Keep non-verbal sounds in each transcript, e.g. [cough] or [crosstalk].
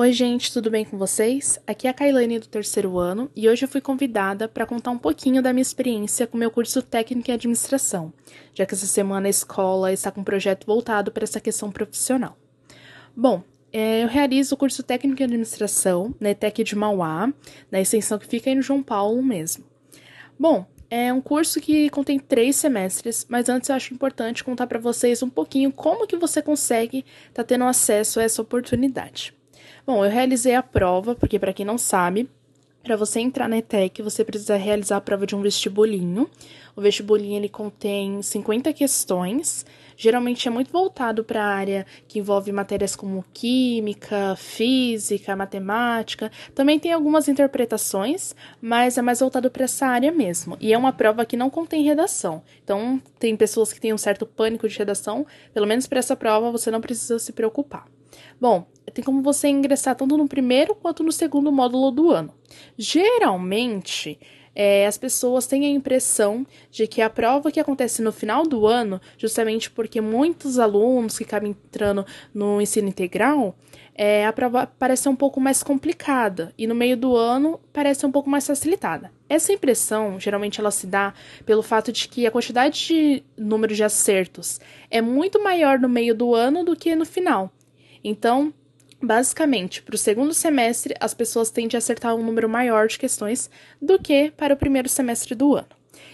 Oi, gente, tudo bem com vocês? Aqui é a Kailane do terceiro ano e hoje eu fui convidada para contar um pouquinho da minha experiência com meu curso técnico em administração, já que essa semana a escola está com um projeto voltado para essa questão profissional. Bom, é, eu realizo o curso técnico em administração na ETEC de Mauá, na extensão que fica aí no João Paulo mesmo. Bom, é um curso que contém três semestres, mas antes eu acho importante contar para vocês um pouquinho como que você consegue estar tá tendo acesso a essa oportunidade. Bom, eu realizei a prova, porque para quem não sabe, para você entrar na ETEC, você precisa realizar a prova de um vestibulinho. O vestibulinho ele contém 50 questões. Geralmente é muito voltado para a área que envolve matérias como química, física, matemática. Também tem algumas interpretações, mas é mais voltado para essa área mesmo. E é uma prova que não contém redação. Então, tem pessoas que têm um certo pânico de redação. Pelo menos para essa prova, você não precisa se preocupar. Bom, tem como você ingressar tanto no primeiro quanto no segundo módulo do ano. Geralmente, é, as pessoas têm a impressão de que a prova que acontece no final do ano, justamente porque muitos alunos que acabam entrando no ensino integral, é, a prova parece um pouco mais complicada e no meio do ano parece um pouco mais facilitada. Essa impressão, geralmente, ela se dá pelo fato de que a quantidade de número de acertos é muito maior no meio do ano do que no final. Então, basicamente, para o segundo semestre, as pessoas tendem a acertar um número maior de questões do que para o primeiro semestre do ano.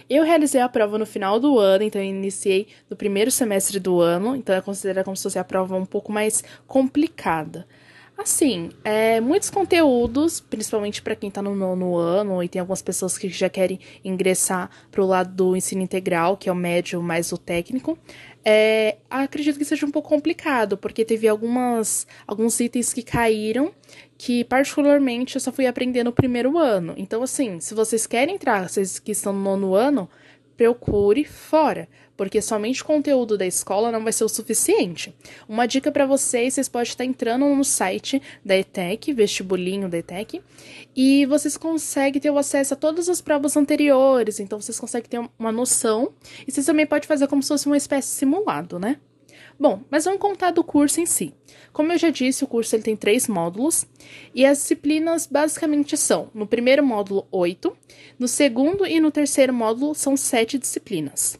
Eu realizei a prova no final do ano, então eu iniciei no primeiro semestre do ano, então é considerada como se fosse a prova um pouco mais complicada. Assim, é, muitos conteúdos, principalmente para quem está no nono ano, e tem algumas pessoas que já querem ingressar para o lado do ensino integral, que é o médio mais o técnico, é, acredito que seja um pouco complicado, porque teve algumas, alguns itens que caíram que, particularmente, eu só fui aprender no primeiro ano. Então, assim, se vocês querem entrar, vocês que estão no nono ano, procure fora, porque somente o conteúdo da escola não vai ser o suficiente. Uma dica para vocês, vocês podem estar entrando no site da ETEC, vestibulinho da ETEC, e vocês conseguem ter o acesso a todas as provas anteriores, então vocês conseguem ter uma noção, e vocês também podem fazer como se fosse uma espécie de simulado, né? Bom, mas vamos contar do curso em si. Como eu já disse, o curso ele tem três módulos e as disciplinas basicamente são: no primeiro módulo, oito, no segundo e no terceiro módulo são sete disciplinas.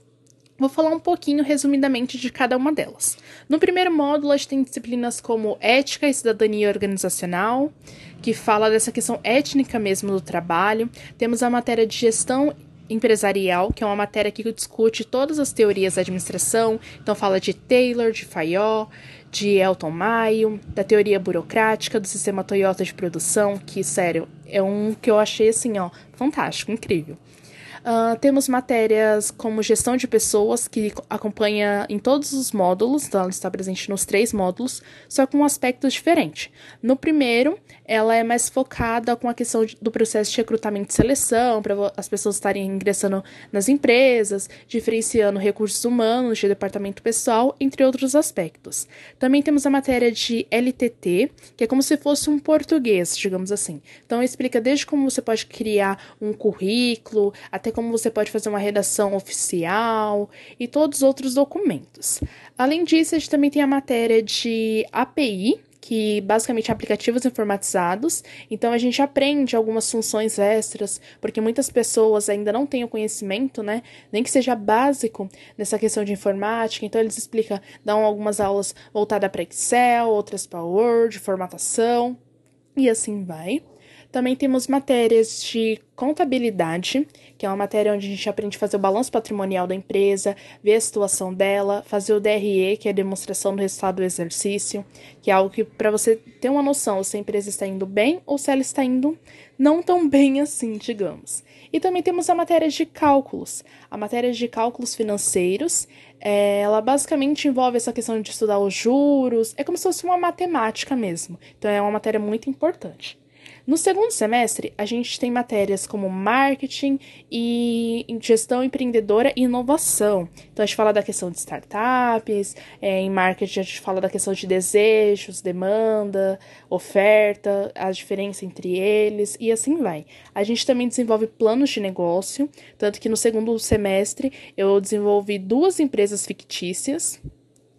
Vou falar um pouquinho resumidamente de cada uma delas. No primeiro módulo, a gente tem disciplinas como ética e cidadania organizacional, que fala dessa questão étnica mesmo do trabalho. Temos a matéria de gestão empresarial, que é uma matéria que discute todas as teorias da administração, então fala de Taylor, de Fayol, de Elton Mayo, da teoria burocrática do sistema Toyota de produção, que, sério, é um que eu achei assim, ó, fantástico, incrível. Uh, temos matérias como gestão de pessoas, que acompanha em todos os módulos, então ela está presente nos três módulos, só com um aspecto diferente. No primeiro, ela é mais focada com a questão do processo de recrutamento e seleção, para as pessoas estarem ingressando nas empresas, diferenciando recursos humanos de departamento pessoal, entre outros aspectos. Também temos a matéria de LTT, que é como se fosse um português, digamos assim. Então, explica desde como você pode criar um currículo, até como você pode fazer uma redação oficial e todos os outros documentos. Além disso, a gente também tem a matéria de API, que basicamente é aplicativos informatizados. Então a gente aprende algumas funções extras, porque muitas pessoas ainda não têm o conhecimento, né? Nem que seja básico nessa questão de informática. Então eles explicam, dão algumas aulas voltadas para Excel, outras para Word, formatação e assim vai. Também temos matérias de contabilidade, que é uma matéria onde a gente aprende a fazer o balanço patrimonial da empresa, ver a situação dela, fazer o DRE, que é a demonstração do resultado do exercício, que é algo que para você ter uma noção se a empresa está indo bem ou se ela está indo não tão [laughs] bem assim, digamos. E também temos a matéria de cálculos. A matéria de cálculos financeiros, é, ela basicamente envolve essa questão de estudar os juros, é como se fosse uma matemática mesmo. Então é uma matéria muito importante. No segundo semestre, a gente tem matérias como marketing e gestão empreendedora e inovação. Então, a gente fala da questão de startups, é, em marketing, a gente fala da questão de desejos, demanda, oferta, a diferença entre eles e assim vai. A gente também desenvolve planos de negócio, tanto que no segundo semestre eu desenvolvi duas empresas fictícias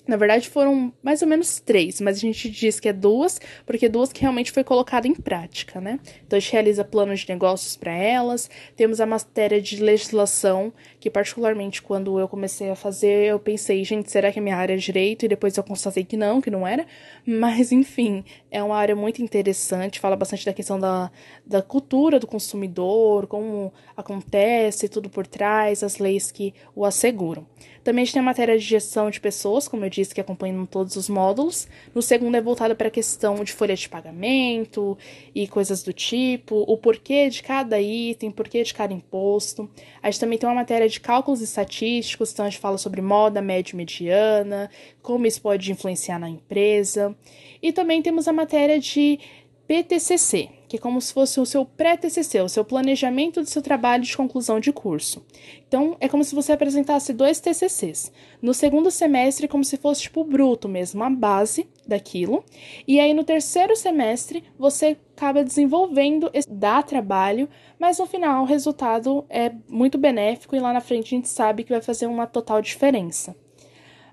Na verdade, foram mais ou menos três, mas a gente diz que é duas, porque duas que realmente foi colocada em prática, né? Então, a gente realiza planos de negócios para elas, temos a matéria de legislação, que particularmente quando eu comecei a fazer, eu pensei, gente, será que é minha área é direito? E depois eu constatei que não, que não era. Mas, enfim, é uma área muito interessante, fala bastante da questão da, da cultura do consumidor, como acontece, tudo por trás, as leis que o asseguram. Também a gente tem a matéria de gestão de pessoas, como eu disse, que acompanham todos os módulos. No segundo é voltado para a questão de folha de pagamento e coisas do tipo, o porquê de cada item, porquê de cada imposto. A gente também tem uma matéria de cálculos estatísticos, então a gente fala sobre moda média e mediana, como isso pode influenciar na empresa. E também temos a matéria de PTCC, que é como se fosse o seu pré-TCC, o seu planejamento do seu trabalho de conclusão de curso. Então, é como se você apresentasse dois TCCs. No segundo semestre, como se fosse tipo bruto mesmo, a base daquilo. E aí no terceiro semestre, você acaba desenvolvendo, dá trabalho, mas no final o resultado é muito benéfico e lá na frente a gente sabe que vai fazer uma total diferença.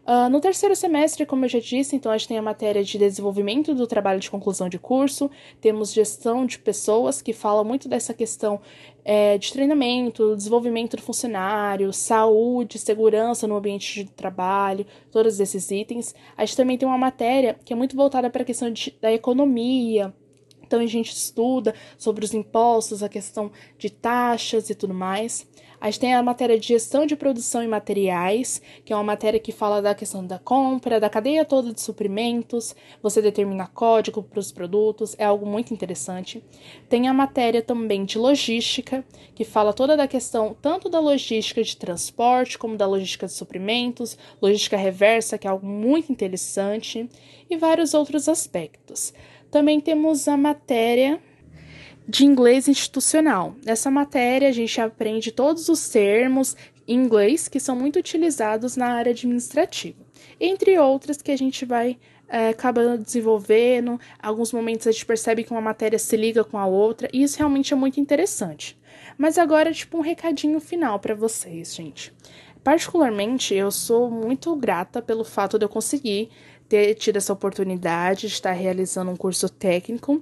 Uh, no terceiro semestre, como eu já disse, então a gente tem a matéria de desenvolvimento do trabalho de conclusão de curso, temos gestão de pessoas, que fala muito dessa questão é, de treinamento, desenvolvimento do funcionário, saúde, segurança no ambiente de trabalho, todos esses itens. A gente também tem uma matéria que é muito voltada para a questão de, da economia, então a gente estuda sobre os impostos, a questão de taxas e tudo mais. A gente tem a matéria de gestão de produção e materiais, que é uma matéria que fala da questão da compra, da cadeia toda de suprimentos, você determina código para os produtos, é algo muito interessante. Tem a matéria também de logística, que fala toda da questão tanto da logística de transporte como da logística de suprimentos, logística reversa, que é algo muito interessante, e vários outros aspectos. Também temos a matéria de inglês institucional. Nessa matéria, a gente aprende todos os termos em inglês que são muito utilizados na área administrativa, entre outras que a gente vai é, acabando desenvolvendo. Alguns momentos a gente percebe que uma matéria se liga com a outra, e isso realmente é muito interessante. Mas agora, tipo, um recadinho final para vocês, gente. Particularmente, eu sou muito grata pelo fato de eu conseguir ter tido essa oportunidade de estar realizando um curso técnico.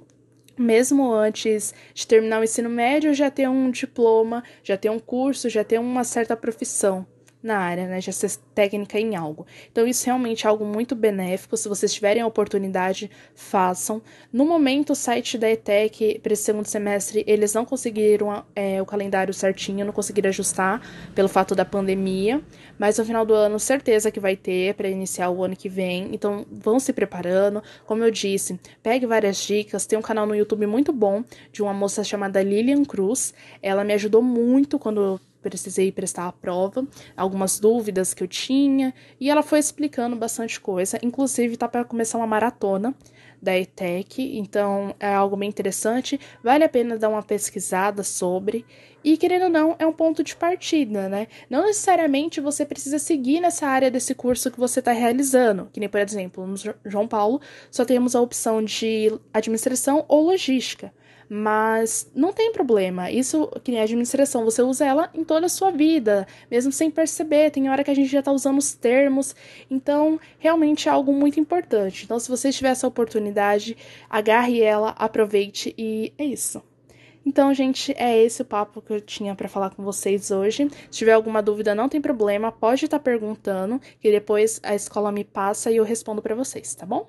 Mesmo antes de terminar o ensino médio, já ter um diploma, já ter um curso, já ter uma certa profissão na área, né? Já ser técnica em algo. Então, isso realmente é algo muito benéfico. Se vocês tiverem a oportunidade, façam. No momento, o site da ETEC, para esse segundo semestre, eles não conseguiram é, o calendário certinho, não conseguiram ajustar pelo fato da pandemia. Mas no final do ano, certeza que vai ter para iniciar o ano que vem. Então, vão se preparando. Como eu disse, pegue várias dicas. Tem um canal no YouTube muito bom de uma moça chamada Lilian Cruz. Ela me ajudou muito quando precisei prestar a prova, algumas dúvidas que eu tinha, e ela foi explicando bastante coisa. Inclusive, tá para começar uma maratona da ETEC, então é algo bem interessante, vale a pena dar uma pesquisada sobre. E querendo ou não, é um ponto de partida, né? Não necessariamente você precisa seguir nessa área desse curso que você está realizando. Que nem, por exemplo, no João Paulo, só temos a opção de administração ou logística. Mas não tem problema. Isso, que nem a administração, você usa ela em toda a sua vida, mesmo sem perceber. Tem hora que a gente já está usando os termos. Então, realmente é algo muito importante. Então, se você tiver essa oportunidade, agarre ela, aproveite e é isso. Então, gente, é esse o papo que eu tinha para falar com vocês hoje. Se tiver alguma dúvida, não tem problema, pode estar tá perguntando, que depois a escola me passa e eu respondo para vocês, tá bom?